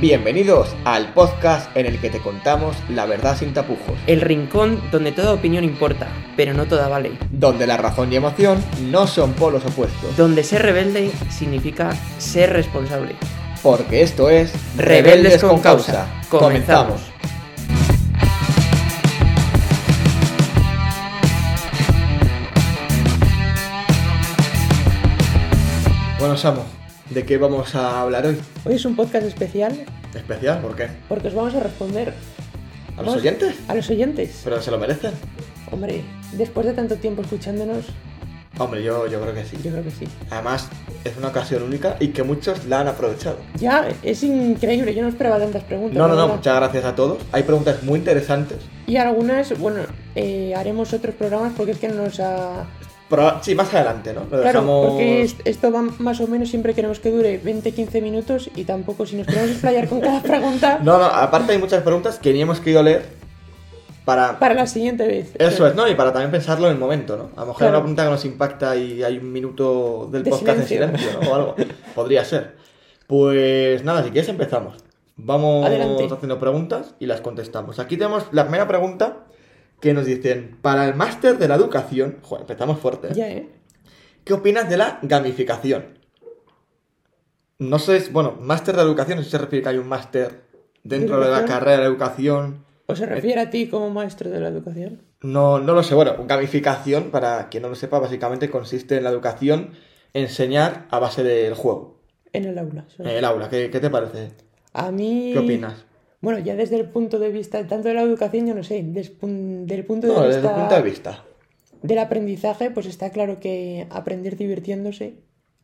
Bienvenidos al podcast en el que te contamos la verdad sin tapujos, El rincón donde toda opinión importa, pero no toda vale. donde la razón y emoción no son polos opuestos, Donde ser rebelde significa ser responsable. porque esto es Rebeldes con causa. Comenzamos. Bueno, Samu, ¿de qué vamos a hablar hoy? Hoy es un podcast especial ¿Especial? ¿Por qué? porque os vamos a responder. ¿A los oyentes? A los oyentes. ¿Pero se lo merecen? Hombre, después de tanto tiempo escuchándonos, Hombre, yo, yo creo que sí. yo creo que sí. Además, es una ocasión única y que muchos la han aprovechado. Ya, es increíble, yo no esperaba tantas preguntas. No, no, no, muchas gracias a todos. Hay preguntas muy interesantes. Y algunas, bueno, eh, haremos otros programas porque es que no nos ha... Pero, sí, más adelante, ¿no? Lo Claro, dejamos... porque es- esto va más o menos, siempre queremos que dure 20-15 minutos y tampoco si nos queremos explayar con cada pregunta No, no, aparte hay muchas preguntas que ni hemos querido leer para... para la siguiente vez. Eso es, ¿no? Y para también pensarlo en el momento, ¿no? A lo mejor hay Claro. una pregunta que nos impacta y hay un minuto del De podcast silencio. en silencio, ¿no? O algo. Podría ser. Pues nada, si quieres empezamos. Vamos Adelante. haciendo preguntas y las contestamos. Aquí tenemos la primera pregunta que nos dicen, para el máster de la educación, joder, empezamos fuerte. ¿eh? Ya, ¿eh? ¿Qué opinas de la gamificación? No sé, bueno, máster de educación, si se refiere que hay un máster dentro de la carrera de educación. ¿O se refiere a ti como maestro de la educación? No, no lo sé. Bueno, gamificación, para quien no lo sepa, básicamente consiste en la educación enseñar a base del juego. En el aula. En el aula, ¿qué, qué te parece? A mí... ¿Qué opinas? Bueno, ya desde el punto de vista, tanto de la educación, yo no sé, des- pun- del punto de No, vista desde el punto de vista. del aprendizaje, pues está claro que aprender divirtiéndose,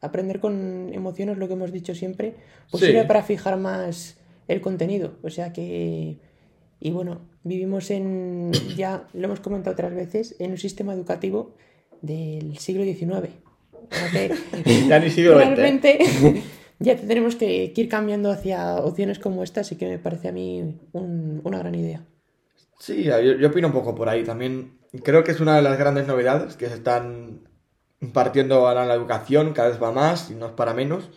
aprender con emociones, lo que hemos dicho siempre, pues Sí. sirve para fijar más el contenido. O sea que, y bueno, vivimos en, ya lo hemos comentado otras veces, en un sistema educativo del siglo XIX. Ya ni siglo XX, realmente ya tenemos que, que ir cambiando hacia opciones como esta, así que me parece a mí un- una gran idea. Sí, yo, yo opino un poco por ahí. También creo que es una de las grandes novedades que se están impartiendo ahora en la educación, cada vez va más y no es para menos.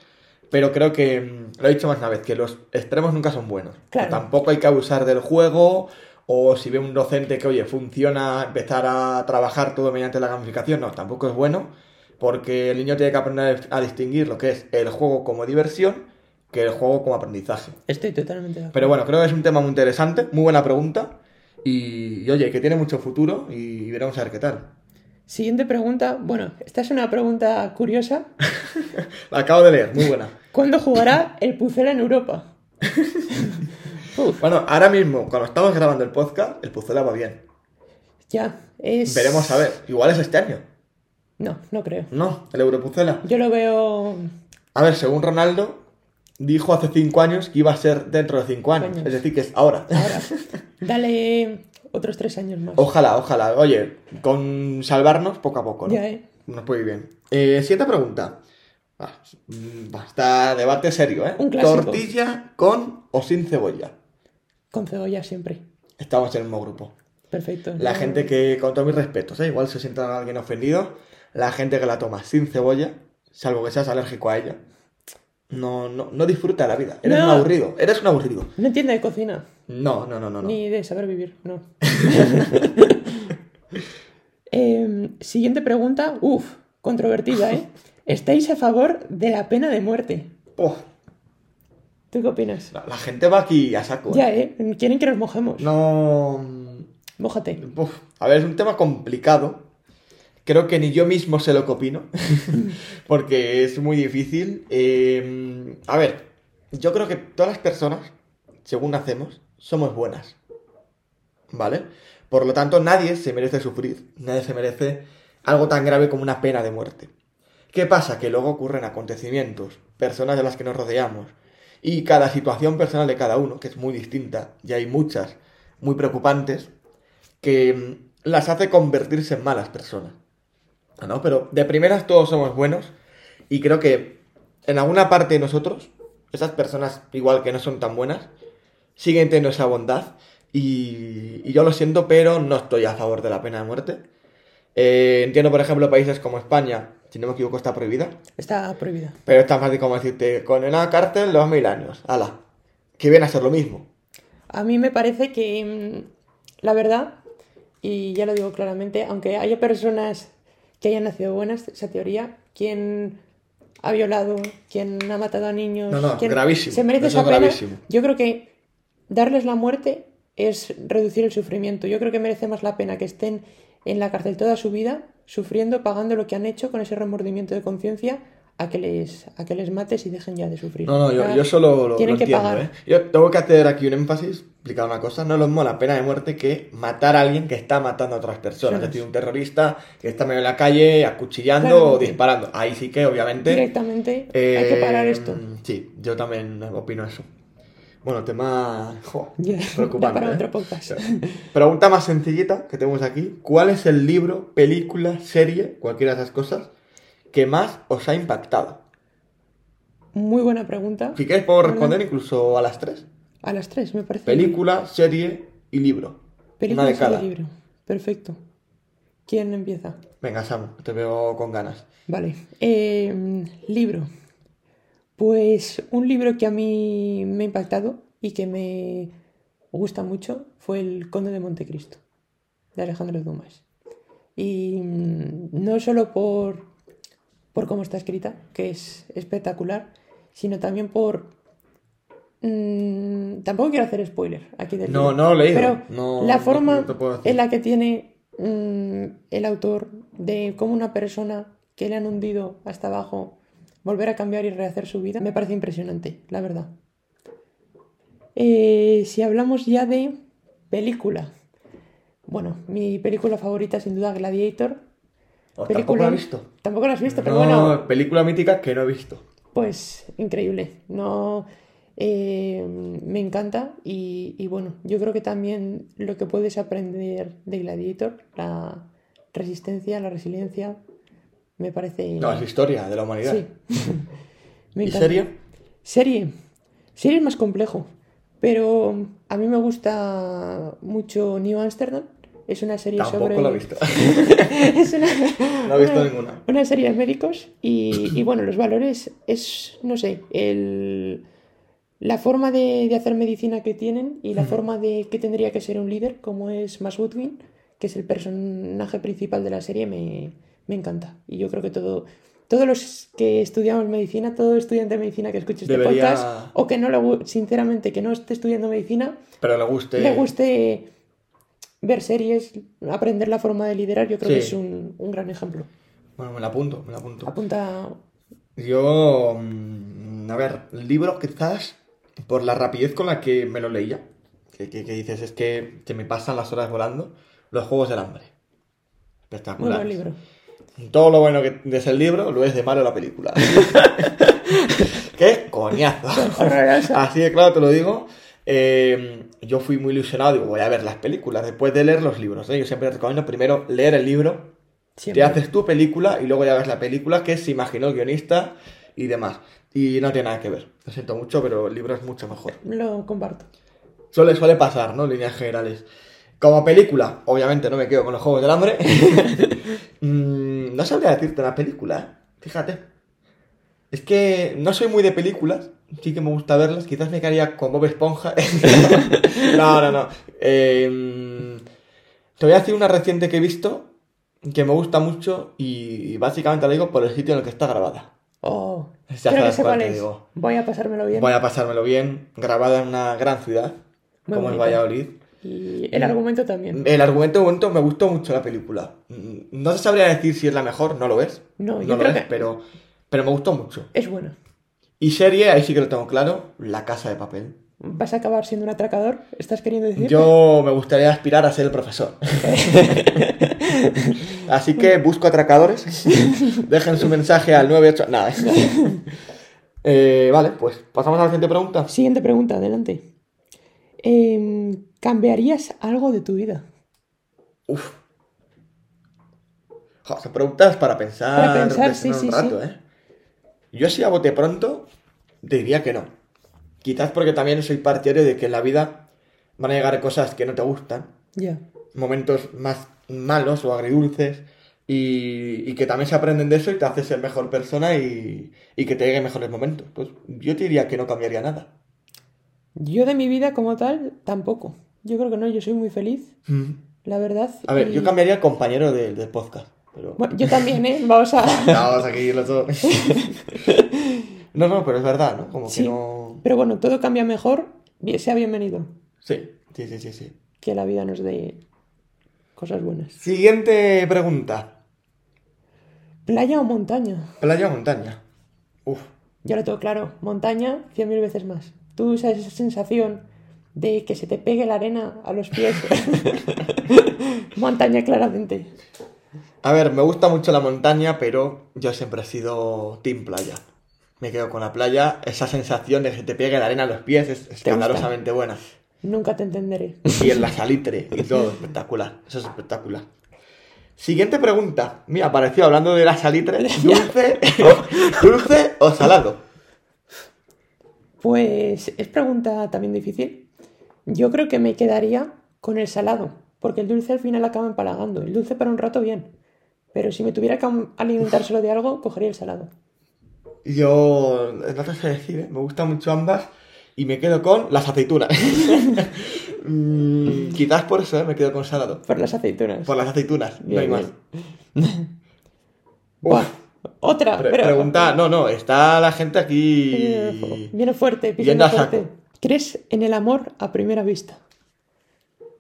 Pero creo que, mm, lo he dicho más una vez, que los extremos nunca son buenos. Claro. Tampoco hay que abusar del juego o si ve un docente que, oye, funciona, empezar a trabajar todo mediante la gamificación. No, tampoco es bueno porque el niño tiene que aprender a distinguir lo que es el juego como diversión que el juego como aprendizaje. Estoy totalmente de acuerdo. Pero bueno, creo que es un tema muy interesante, muy buena pregunta. Y, y, oye, que tiene mucho futuro y veremos a ver qué tal. Siguiente pregunta. Bueno, esta es una pregunta curiosa. La acabo de leer, muy buena. ¿Cuándo jugará el Pucela en Europa? Bueno, ahora mismo, cuando estamos grabando el podcast, el Puzzle va bien. ya, es... Veremos a ver. Igual es este año. No, no creo. No, el Europuzzela. Yo lo veo... A ver, según Ronaldo, dijo hace 5 años que iba a ser dentro de 5 años. Años. Es decir, que es ahora. Ahora, dale otros tres años más. Ojalá, ojalá. Oye, con salvarnos poco a poco, ¿no? Ya, ¿eh? Nos puede ir bien. Eh, siguiente pregunta. Va, mm, debate serio, ¿eh? Un clásico. Tortilla con o sin cebolla. Con cebolla siempre. Estamos en el mismo grupo. Perfecto. La No- gente que, con todos mis respetos, ¿eh? igual se sienta alguien ofendido, la gente que la toma sin cebolla, salvo que seas alérgico a ella, no, no, no disfruta la vida. Eres No. un aburrido, eres un aburrido. No entiende de cocina. No, no, no, no. no. Ni de saber vivir, no. Em, siguiente pregunta. Uf, controvertida, ¿eh? ¿Estáis a favor de la pena de muerte? Oh, ¿Tú qué opinas? la, la gente va aquí a saco. ¿eh? Ya, ¿eh? Quieren que nos mojemos. No. Mójate. Uf, a ver, es un tema complicado. Creo que ni yo mismo sé lo que opino. porque es muy difícil. Eh, a ver, yo creo que todas las personas, según nacemos, somos buenas. ¿vale? Por lo tanto, nadie se merece sufrir, nadie se merece algo tan grave como una pena de muerte. ¿Qué pasa? Que luego ocurren acontecimientos, personas de las que nos rodeamos, y cada situación personal de cada uno, que es muy distinta, y hay muchas muy preocupantes, que mm, las hace convertirse en malas personas. ¿No? Pero de primeras todos somos buenos, y creo que en alguna parte de nosotros, esas personas igual que no son tan buenas, siguen teniendo esa bondad, y, y yo lo siento, pero no estoy a favor de la pena de muerte. Eh, entiendo, por ejemplo, países como España, si no me equivoco, está prohibida. Está prohibida. Pero es tan fácil como decirte, condena a cárcel dos mil años. Ala. Que viene a ser lo mismo. A mí me parece que, mm, la verdad, y ya lo digo claramente, aunque haya personas que hayan nacido buenas, esa teoría, quien ha violado, quien ha matado a niños, No, no, quien gravísimo. se merece esa es pena, gravísimo. yo creo que darles la muerte es reducir el sufrimiento. Yo creo que merece más la pena que estén en la cárcel toda su vida, sufriendo, pagando lo que han hecho con ese remordimiento de conciencia, a que les a que les mates y dejen ya de sufrir. No, no, yo, yo solo lo, tienen lo que entiendo, pagar. ¿eh? Yo tengo que hacer aquí un énfasis, explicar una cosa. No les mola pena de muerte que matar a alguien que está matando a otras personas. Es decir, un terrorista que está medio en la calle acuchillando o disparando. Ahí sí que, obviamente... Directamente hay que parar eh, esto. Sí, yo también opino eso. Bueno, tema... jo, preocupante. para ¿eh? otro podcast. Pregunta más sencillita que tenemos aquí. ¿Cuál es el libro, película, serie, cualquiera de esas cosas, que más os ha impactado? Muy buena pregunta. Si queréis puedo responder incluso a las tres. A las tres, me parece. Película, serie y libro. Película Una de serie, cada. libro. Perfecto. ¿Quién empieza? Venga, Sam, te veo con ganas. Vale. Eh, libro. Pues un libro que a mí me ha impactado y que me gusta mucho fue El Conde de Montecristo, de Alejandro Dumas. Y mm, no solo por, por cómo está escrita, que es espectacular, sino también por... mm, tampoco quiero hacer spoiler aquí del No, libro, no lo he leído. Pero No- la forma no en la que tiene mm, el autor de cómo una persona que le han hundido hasta abajo volver a cambiar y rehacer su vida me parece impresionante, la verdad. Eh, si hablamos ya de película, bueno, mi película favorita sin duda Gladiator. Oh, Película, Tampoco la he visto. Tampoco la has visto, pero no, bueno, película mítica que no he visto. pues increíble. No, eh, me encanta y, y bueno, yo creo que también lo que puedes aprender de Gladiator, la resistencia, la resiliencia, me parece... No, es historia de la humanidad. Sí. me ¿Y serie? Serie. Serie es más complejo, pero a mí me gusta mucho New Amsterdam. Es una serie Tampoco sobre... la he visto. es una, No he visto una- ninguna. Una serie de médicos y, y, bueno, los valores es, no sé, el, la forma de, de hacer medicina que tienen y la forma de que tendría que ser un líder, como es Max Woodwin, que es el personaje principal de la serie, me, me encanta. Y yo creo que todo, todos los que estudiamos medicina, todo estudiante de medicina que escuche este Debería- podcast, o que no le, sinceramente, que no esté estudiando medicina, Pero le guste. le guste ver series, aprender la forma de liderar, yo creo que es un, un gran ejemplo. Bueno, me la apunto, me la apunto. Apunta. Yo, mm, a ver, el libro quizás por la rapidez con la que me lo leía, que, que- que dices es que, que me pasan las horas volando, los Juegos del Hambre. Muy Espectacular. buen libro. Todo lo bueno que es el libro lo es de malo la película. ¡Qué coñazo! Así de claro te lo digo. Eh, yo fui muy ilusionado, digo, voy a ver las películas después de leer los libros. ¿eh? Yo siempre recomiendo primero leer el libro, Siempre. te haces tu película y luego ya ves la película que se imaginó el guionista y demás. Y no tiene nada que ver. Lo siento mucho, pero el libro es mucho mejor. Lo comparto. Suele, suele pasar, ¿no? Líneas generales. Como película, obviamente no me quedo con los Juegos del Hambre. Mm, no sabría decirte una película, ¿eh? Fíjate. Es que no soy muy de películas, sí que me gusta verlas. Quizás me quedaría con Bob Esponja. no, no, no. Eh, te voy a decir una reciente que he visto que me gusta mucho y básicamente la digo por el sitio en el que está grabada. Oh, Ya creo que sé cuál es. digo. Voy a pasármelo bien. Voy a pasármelo bien, grabada en una gran ciudad, Muy como es bonita. Valladolid. Y el argumento también. El argumento momento me gustó mucho la película. Mm, No se sabría decir si es la mejor, no lo es. No, yo lo creo es, que- pero, pero me gustó mucho. Es bueno. Y serie, ahí sí que lo tengo claro, La Casa de Papel. ¿Vas a acabar siendo un atracador? ¿Estás queriendo decir? Yo me gustaría aspirar a ser el profesor. Así que busco atracadores. Dejen su mensaje al 98. Nada. Eh, vale, pues pasamos a la siguiente pregunta. Siguiente pregunta, adelante. Em, ¿Cambiarías algo de tu vida? Uf. Jo, son preguntas para pensar, Para pensar, sí, un sí, rato, ¿eh? Yo si a bote pronto diría que no. Quizás porque también soy partidario de que en la vida van a llegar cosas que no te gustan, Ya. momentos más malos o agridulces, y, y que también se aprenden de eso y te hace ser mejor persona y, y que te lleguen mejores momentos. Pues yo te diría que no cambiaría nada. Yo de mi vida como tal, tampoco. Yo creo que no, yo soy muy feliz, la verdad. A ver, y- yo cambiaría el compañero del del podcast. Pero... Bueno, yo también, ¿eh? Vamos a... Vamos a seguirlo todo. no, no, pero es verdad, ¿no? Como Sí. que no. Pero bueno, todo cambia mejor, bien- sea bienvenido. Sí, sí, sí, sí, sí. Que la vida nos dé cosas buenas. Siguiente pregunta. ¿Playa o montaña? ¿Playa o montaña? Uf. Yo lo tengo claro, montaña cien mil veces más. Tú sabes esa sensación de que se te pegue la arena a los pies. montaña claramente. A ver, me gusta mucho la montaña, pero yo siempre he sido team playa. Me quedo con la playa. Esa sensación de que te pegue la arena a los pies es escandalosamente buena. Nunca te entenderé. Y en la salitre y todo, espectacular. Eso es espectacular. Siguiente pregunta. Mira, apareció hablando de la salitre. ¿Dulce, dulce o salado? Pues es pregunta también difícil. Yo creo que me quedaría con el salado, porque el dulce al final acaba empalagando. El dulce para un rato bien, pero si me tuviera que alimentar solo de algo, cogería el salado. Yo no te sé decir, ¿eh? me gustan mucho ambas y me quedo con las aceitunas. Mm, quizás por eso ¿eh? me quedo con salado. Por las aceitunas. Por las aceitunas, no Bien, hay más. Uf, Buah, otra, pre- pero... pregunta, no, no, está la gente aquí. Viene fuerte, pisando a saco. fuerte. ¿Crees en el amor a primera vista?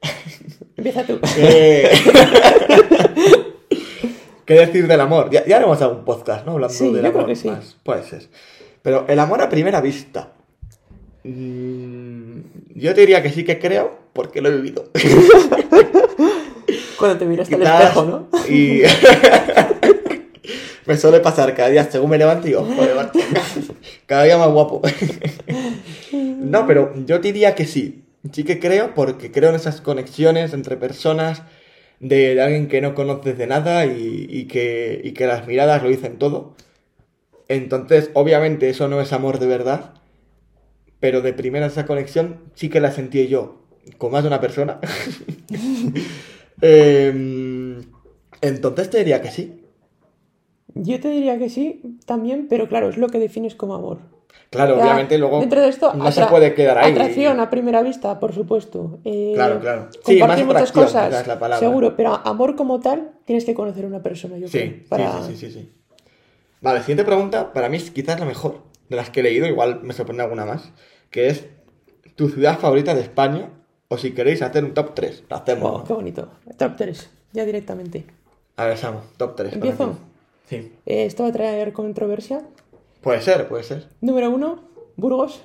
Empieza tú. Eh, ¿Qué decir del amor? Ya, ya haremos algún podcast, ¿no? Hablando Sí, del yo creo amor. que sí. más. Puede ser. Pero el amor a primera vista. Mm, yo te diría que sí que creo, porque lo he vivido. Cuando te miraste al espejo, ¿no? Y me suele pasar cada día según me levanto y digo, joder, cada día más guapo. no, pero yo diría que sí. Sí que creo porque creo en esas conexiones entre personas de, alguien que no conoces de nada y, y que, y que las miradas lo dicen todo. Entonces, obviamente eso no es amor de verdad, pero de primera esa conexión sí que la sentí yo con más de una persona. Em, entonces te diría que sí. Yo te diría que sí, también, pero claro, es lo que defines como amor. Claro, Ya, obviamente luego Dentro de esto, no se puede quedar ahí. Atracción a primera vista, por supuesto. Eh, Claro, claro. Sí, más muchas cosas, es la palabra. seguro, pero amor como tal, tienes que conocer a una persona, yo Sí, creo. sí, para- sí, sí, sí, sí. Vale, siguiente pregunta, para mí es quizás la mejor de las que he leído, igual me sorprende alguna más, que es tu ciudad favorita de España, o si queréis hacer un top 3, lo hacemos. Oh, qué bonito. Top 3, ya directamente. A ver, Samu, top 3. ¿Empiezo? Sí. Eh, esto va a traer controversia. Puede ser, puede ser. Número uno, Burgos.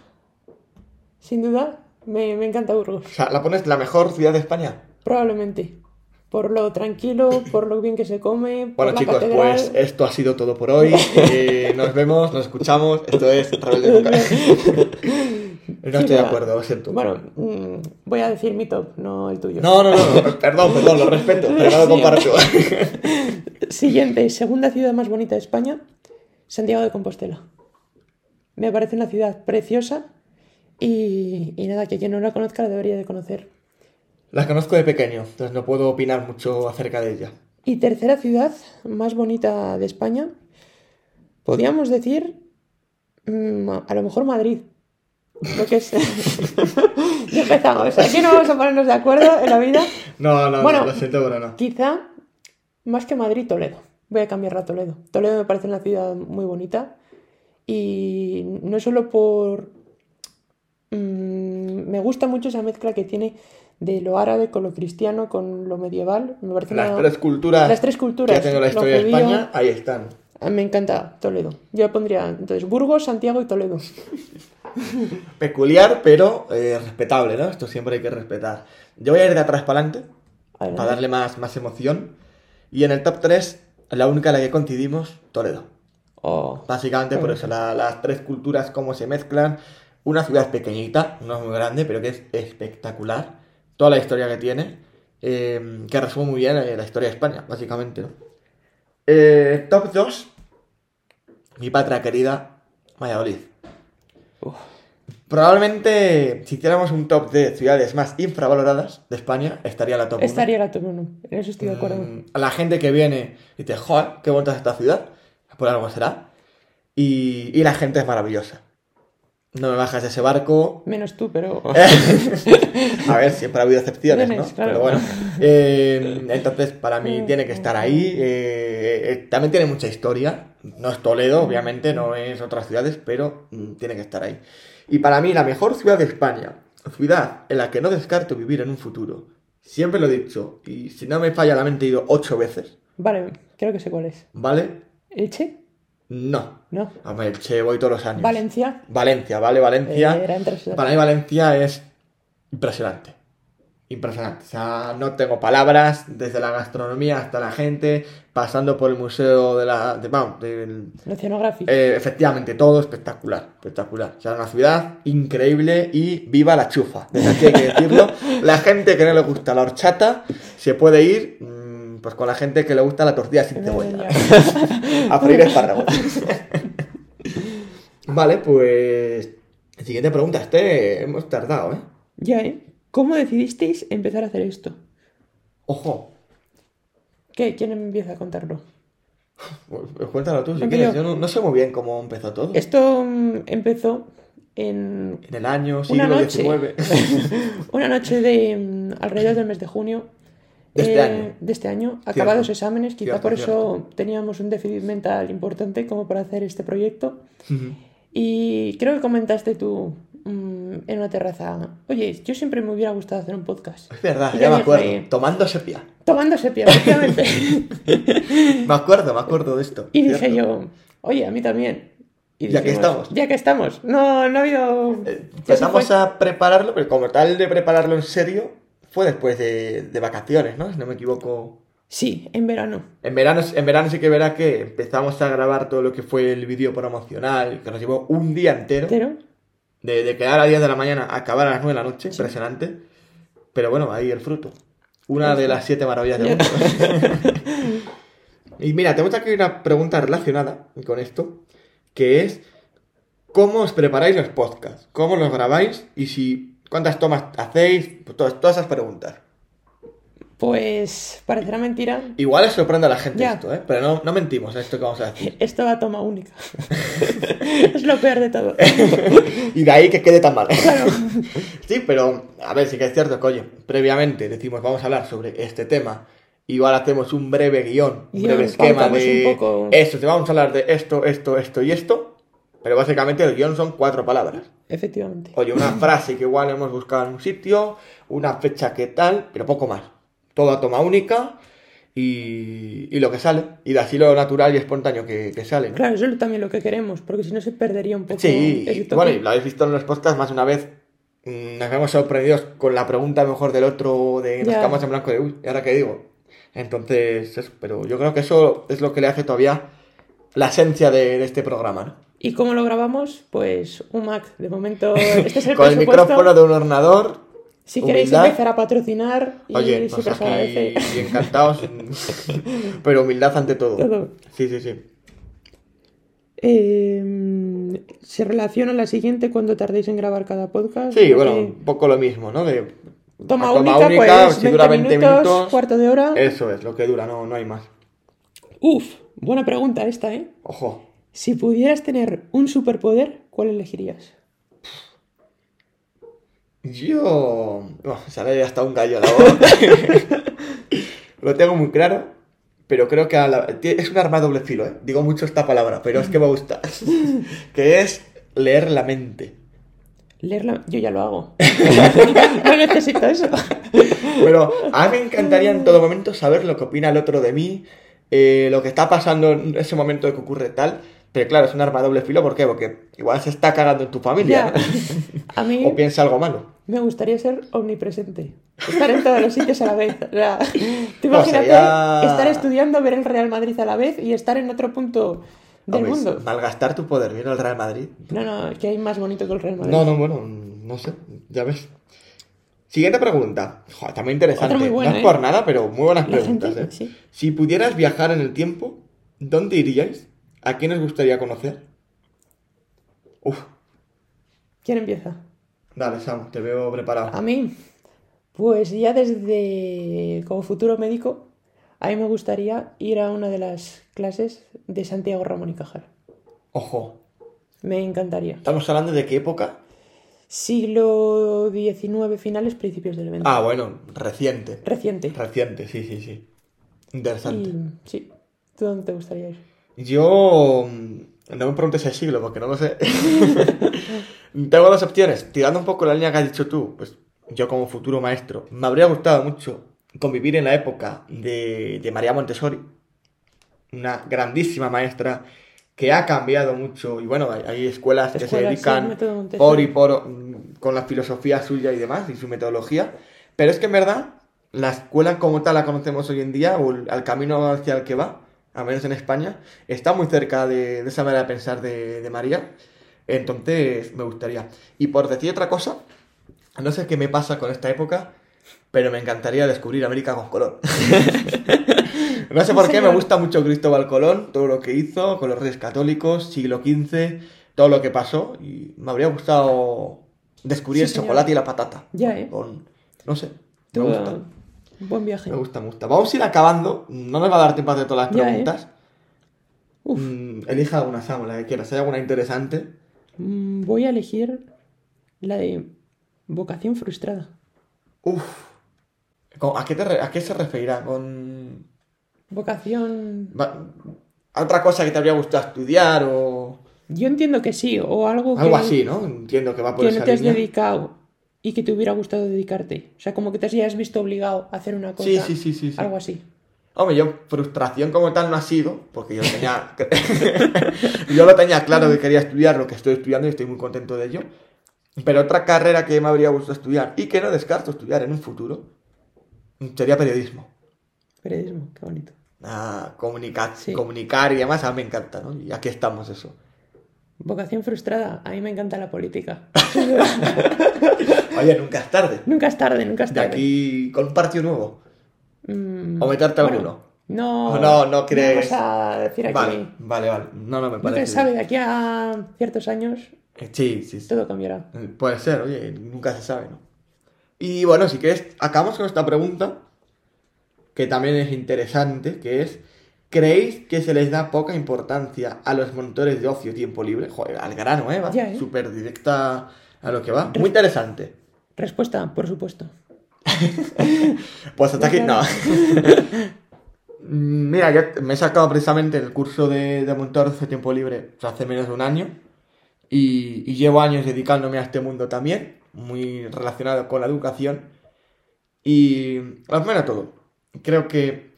Sin duda, me, me encanta Burgos. O sea, ¿la pones la mejor ciudad de España? Probablemente. Por lo tranquilo, por lo bien que se come, por Bueno la chicos, catedral. pues esto ha sido todo por hoy. Eh, nos vemos, nos escuchamos. Esto es Rebelde Nunca. No estoy de acuerdo, lo siento. Bueno, mm, voy a decir mi top, no el tuyo. No, no, no, perdón, perdón, lo respeto, pero no lo comparto. Siguiente, segunda ciudad más bonita de España, Santiago de Compostela. Me parece una ciudad preciosa y, y nada, que quien no la conozca la debería de conocer. La conozco de pequeño, entonces no puedo opinar mucho acerca de ella. Y tercera ciudad más bonita de España, podríamos decir, mm, a lo mejor Madrid. Lo que es... ya empezamos, aquí no vamos a ponernos de acuerdo en la vida. No, no, Bueno. no, lo siento, pero no. Quizá más que Madrid, Toledo. Voy a cambiar a Toledo. Toledo me parece una ciudad muy bonita y no solo por... mm, me gusta mucho esa mezcla que tiene de lo árabe con lo cristiano, con lo medieval. Me parece Las una- tres culturas, Las tres culturas, que ha la historia de. España, ahí están. Ah, Me encanta Toledo. Yo pondría entonces Burgos, Santiago y Toledo. Peculiar, pero eh, respetable, ¿no? Esto siempre hay que respetar. Yo voy a ir de atrás para adelante, Adelante. para darle más, más emoción. Y en el top 3, la única en la que coincidimos, Toledo. Oh, Básicamente por eso, la- las tres culturas cómo se mezclan. Una ciudad pequeñita, no muy grande, pero que es espectacular. Toda la historia que tiene, eh, que resume muy bien eh, la historia de España, básicamente. ¿no? Eh, top 2, mi patria querida, Valladolid. uf. Probablemente, si hiciéramos un top de ciudades más infravaloradas de España, estaría la top 1. Estaría la top 1. En eso estoy de acuerdo. Mm, a la gente que viene y dice, joder, qué bonita es esta ciudad, por algo será. Y, y la gente es maravillosa. No me bajas de ese barco. Menos tú, pero. A ver, siempre ha habido excepciones, ¿no? Claro. Pero bueno. eh, entonces, para mí tiene que estar ahí. eh, eh, también tiene mucha historia. No es Toledo, obviamente, no es otras ciudades, pero mm, tiene que estar ahí. Y para mí, la mejor ciudad de España, ciudad en la que no descarto vivir en un futuro, siempre lo he dicho, y si no me falla la mente, he ido ocho veces, Vale, creo que sé cuál es. ¿vale? ¿Elche? No. No. A ver, che, voy todos los años. ¿Valencia? Valencia, ¿vale? Valencia. Eh, era. Para mí Valencia es impresionante. Impresionante. O sea, no tengo palabras, desde la gastronomía hasta la gente, pasando por el museo de la... De, vamos, del- Oceanographic. eh, efectivamente, todo espectacular, espectacular. O sea, una ciudad increíble y viva la chufa. Desde aquí hay que decirlo. La gente que no le gusta la horchata se puede ir mm, pues con la gente que le gusta la tortilla sin cebolla. A freír espárragos. vale, pues... Siguiente pregunta. Este hemos tardado, ¿eh? Ya, ¿eh? ¿Cómo decidisteis empezar a hacer esto? Ojo. ¿Qué? ¿Quién empieza a contarlo? Pues cuéntalo tú si quieres. Yo no, no sé muy bien cómo empezó todo. Esto mm, empezó en En el año una siglo noche. XIX. una noche de mm, alrededor del mes de junio. De este eh, año. de este año, Cierto. acabados exámenes, quizá Cierto, por eso cierto. teníamos un déficit mental importante como para hacer este proyecto. Y creo que comentaste tú mm, en una terraza, oye, yo siempre me hubiera gustado hacer un podcast. Es verdad, Y ya me acuerdo. Tomando sepia. Tomando sepia, efectivamente. Me acuerdo, me acuerdo de esto. y dije yo, oye, a mí también. Y Ya que estamos. Ya que estamos. No, no ha habido... se Empezamos fue. a prepararlo, pero como tal de prepararlo en serio, fue después de, de vacaciones, ¿no? Si no me equivoco. Sí, en verano. En verano, en verano sí que verá que empezamos a grabar todo lo que fue el vídeo promocional, que nos llevó un día entero. Pero, De, de quedar a 10 de la mañana a acabar a las 9 de la noche, impresionante. Pero bueno, ahí el fruto. Una de las siete maravillas del mundo. y mira, tenemos aquí una pregunta relacionada con esto, que es ¿cómo os preparáis los podcasts? ¿Cómo los grabáis? Y si cuántas tomas hacéis, Pues todas, todas esas preguntas. Pues, parecerá mentira. Igual les sorprende a la gente Ya. esto, ¿eh? Pero no, no mentimos en esto que vamos a decir. Esto va a toma única. es lo peor de todo. y de ahí que quede tan mal. sí, pero a ver, sí que es cierto que, oye, previamente decimos vamos a hablar sobre este tema. Igual hacemos un breve guion, un breve esquema de un poco. esto, te vamos a hablar de esto, esto, esto y esto. Pero básicamente el guion son cuatro palabras. Efectivamente. Oye, una frase que igual hemos buscado en un sitio, una fecha que tal, pero poco más. Todo a toma única y, y lo que sale. Y de así lo natural y espontáneo que, que sale. ¿no? Claro, eso es también lo que queremos, porque si no se perdería un poco Sí, ese y toque. bueno, y lo habéis visto en los podcasts más una vez. mm, Nos vemos sorprendidos con la pregunta mejor del otro, de nos quedamos en blanco de uy, ¿y ahora qué digo? Entonces, eso, pero yo creo que eso es lo que le hace todavía la esencia de, de este programa, ¿no? ¿Y cómo lo grabamos? Pues un Mac. De momento, este es el Con el micrófono de un ordenador. Si queréis humildad. empezar a patrocinar y Oye, pues aquí y encantados, pero humildad ante todo. Todo. Sí, sí, sí. Eh, se relaciona la siguiente cuando tardéis en grabar cada podcast. Sí, bueno, un poco lo mismo, ¿no? De, Toma, a única, pues si dura 20 minutos, cuarto de hora. eso es lo que dura, no, no hay más. Uf, buena pregunta esta, ¿eh? Ojo. Si pudieras tener un superpoder, ¿cuál elegirías? Yo. Oh, sale hasta un gallo a la voz. Lo tengo muy claro. Pero creo que a la- es un arma de doble filo, ¿eh? Digo mucho esta palabra, pero es que me gusta. que es leer la mente. Leerla, yo ya lo hago. no necesito eso. Pero a mí me encantaría en todo momento saber lo que opina el otro de mí, eh, lo que está pasando en ese momento de que ocurre tal. Pero claro, es un arma de doble filo, ¿por qué? Porque igual se está cagando en tu familia. ¿no? A mí o piensa algo malo. Me gustaría ser omnipresente. Estar en todos los sitios a la vez. O sea, No, imagínate estar estudiando, ver el Real Madrid a la vez y estar en otro punto del Hombre, mundo. Malgastar tu poder, viene el Real Madrid. No, no, que hay más bonito que el Real Madrid. No, no, bueno, no sé, ya ves. Siguiente pregunta. Joder, también interesante. Otra muy buena, no es ¿eh? por nada, pero muy buenas La preguntas, gente, ¿eh? sí. Si pudieras viajar en el tiempo, ¿dónde iríais? ¿A quién os gustaría conocer? Uf, ¿Quién empieza? Dale, Sam, te veo preparado. A mí, pues ya desde como futuro médico, a mí me gustaría ir a una de las clases de Santiago Ramón y Cajal. Ojo, Me encantaría. ¿estamos hablando de qué época? Siglo XIX, finales, principios del XX. Ah, bueno, reciente. Reciente. Reciente, sí, sí, sí. Interesante. Y sí, ¿tú dónde te gustaría ir? Yo. No me preguntes el siglo porque no lo sé. Tengo dos opciones. Tirando un poco la línea que has dicho tú, pues yo como futuro maestro, me habría gustado mucho convivir en la época de, de María Montessori, una grandísima maestra que ha cambiado mucho. Y bueno, hay, hay escuelas que se sí, dedican el Montessori. por y por mm, con la filosofía suya y demás y su metodología. Pero es que en verdad, la escuela como tal la conocemos hoy en día, o el- al camino hacia el que va, al menos en España, está muy cerca de, de esa manera de pensar de, de María. Entonces, me gustaría. Y por decir otra cosa, no sé qué me pasa con esta época, pero me encantaría descubrir América con Colón. no sé por qué, me gusta mucho Cristóbal Colón, todo lo que hizo con los reyes católicos, siglo XV, todo lo que pasó, y me habría gustado descubrir Sí, el señor. chocolate y la patata. Ya, ¿eh? Con- no sé, me gusta. Buen viaje. Me gusta, me gusta. Vamos a ir acabando. No nos va a dar tiempo a hacer todas las Ya, ¿eh? preguntas. Uf. Mm, elija alguna, Sam, la que quieras. ¿Hay alguna interesante? Mm, Voy a elegir la de vocación frustrada. Uf. ¿Con- ¿A qué, te re- ¿A qué se referirá? ¿Con Vocación... a otra cosa que te habría gustado estudiar o Yo entiendo que sí, o algo que, algo así, ¿no? Entiendo que va por que esa no te has línea. dedicado y que te hubiera gustado dedicarte. O sea, como que te hayas visto obligado a hacer una cosa. Sí, sí, sí, sí, sí. Algo así. Hombre, yo frustración como tal no ha sido, porque yo tenía yo lo tenía claro que quería estudiar lo que estoy estudiando y estoy muy contento de ello. Pero otra carrera que me habría gustado estudiar y que no descarto estudiar en un futuro sería periodismo. Periodismo, qué bonito. Ah, comunicar, Sí. comunicar y demás, a mí me encanta, ¿no? Y aquí estamos, eso. Vocación frustrada, a mí me encanta la política. Oye, nunca es tarde. nunca es tarde, nunca es De tarde. aquí con un partido nuevo. Mm, O meterte bueno, alguno. No, no, no crees. Vamos a decir aquí. Vale, vale, vale. No, no me Nunca parece. se sabe, de aquí a ciertos años Eh, Sí, sí, sí. todo cambiará. Puede ser, oye, nunca se sabe, ¿no? Y bueno, si quieres, acabamos con esta pregunta, que también es interesante, que es, ¿creéis que se les da poca importancia a los monitores de ocio tiempo libre? Joder, al grano, ¿eh? Va Ya, ¿eh? Súper directa a lo que va. Muy interesante. Respuesta, por supuesto. Pues hasta aquí, no. Mira, yo me he sacado precisamente el curso de, de monitor de tiempo libre o sea, hace menos de un año y, y llevo años dedicándome a este mundo también, muy relacionado con la educación y al menos todo. Creo que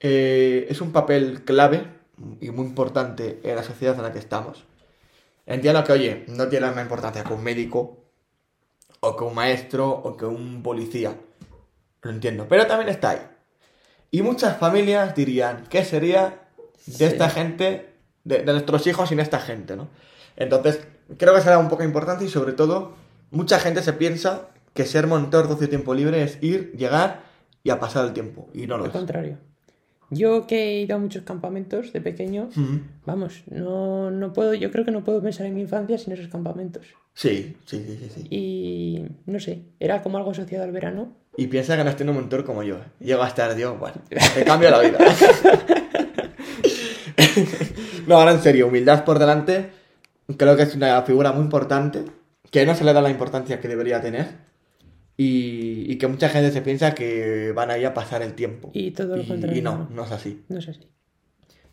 eh, es un papel clave y muy importante en la sociedad en la que estamos. Entiendo que, oye, no tiene la misma importancia que un médico o que un maestro o que un policía. Lo entiendo, pero también está ahí. Y muchas familias dirían, ¿qué sería de Sí. esta gente, de, de nuestros hijos sin esta gente, ¿no? Entonces, creo que será un poco importante y sobre todo, mucha gente se piensa que ser monitor de tiempo libre es ir, llegar y a pasar el tiempo. Y no lo Al es. contrario. Yo que he ido a muchos campamentos de pequeño, vamos, no, no puedo, yo creo que no puedo pensar en mi infancia sin esos campamentos. Sí, sí, sí, sí, sí. Y no sé, era como algo asociado al verano. Y piensa que no estoy en un monitor como yo. ¿eh? Llego a estar yo, bueno, te cambia la vida. no, ahora en serio, humildad por delante. Creo que es una figura muy importante, que no se le da la importancia que debería tener. Y, y que mucha gente se piensa que van ahí a pasar el tiempo. Y todo lo y, contrario, y no, no. es así. No es así.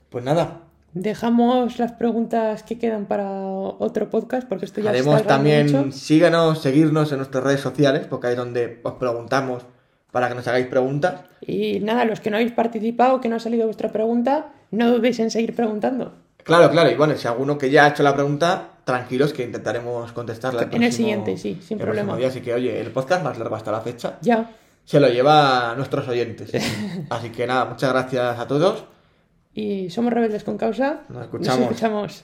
Pues nada, Dejamos las preguntas que quedan para otro podcast porque esto ya haremos está también, mucho. síganos, seguirnos en nuestras redes sociales, porque ahí es donde os preguntamos para que nos hagáis preguntas. Y nada, los que no habéis participado, que no ha salido vuestra pregunta, no dudéis en seguir preguntando. Claro, claro, y bueno, si alguno que ya ha hecho la pregunta, tranquilos que intentaremos contestarla En el siguiente, sí, sin el problema. próximo día. Así que, oye, el podcast más largo hasta la fecha Ya. se lo lleva a nuestros oyentes. Así que nada, muchas gracias a todos. Y somos rebeldes con causa. Nos escuchamos. Nos escuchamos.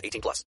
18 plus.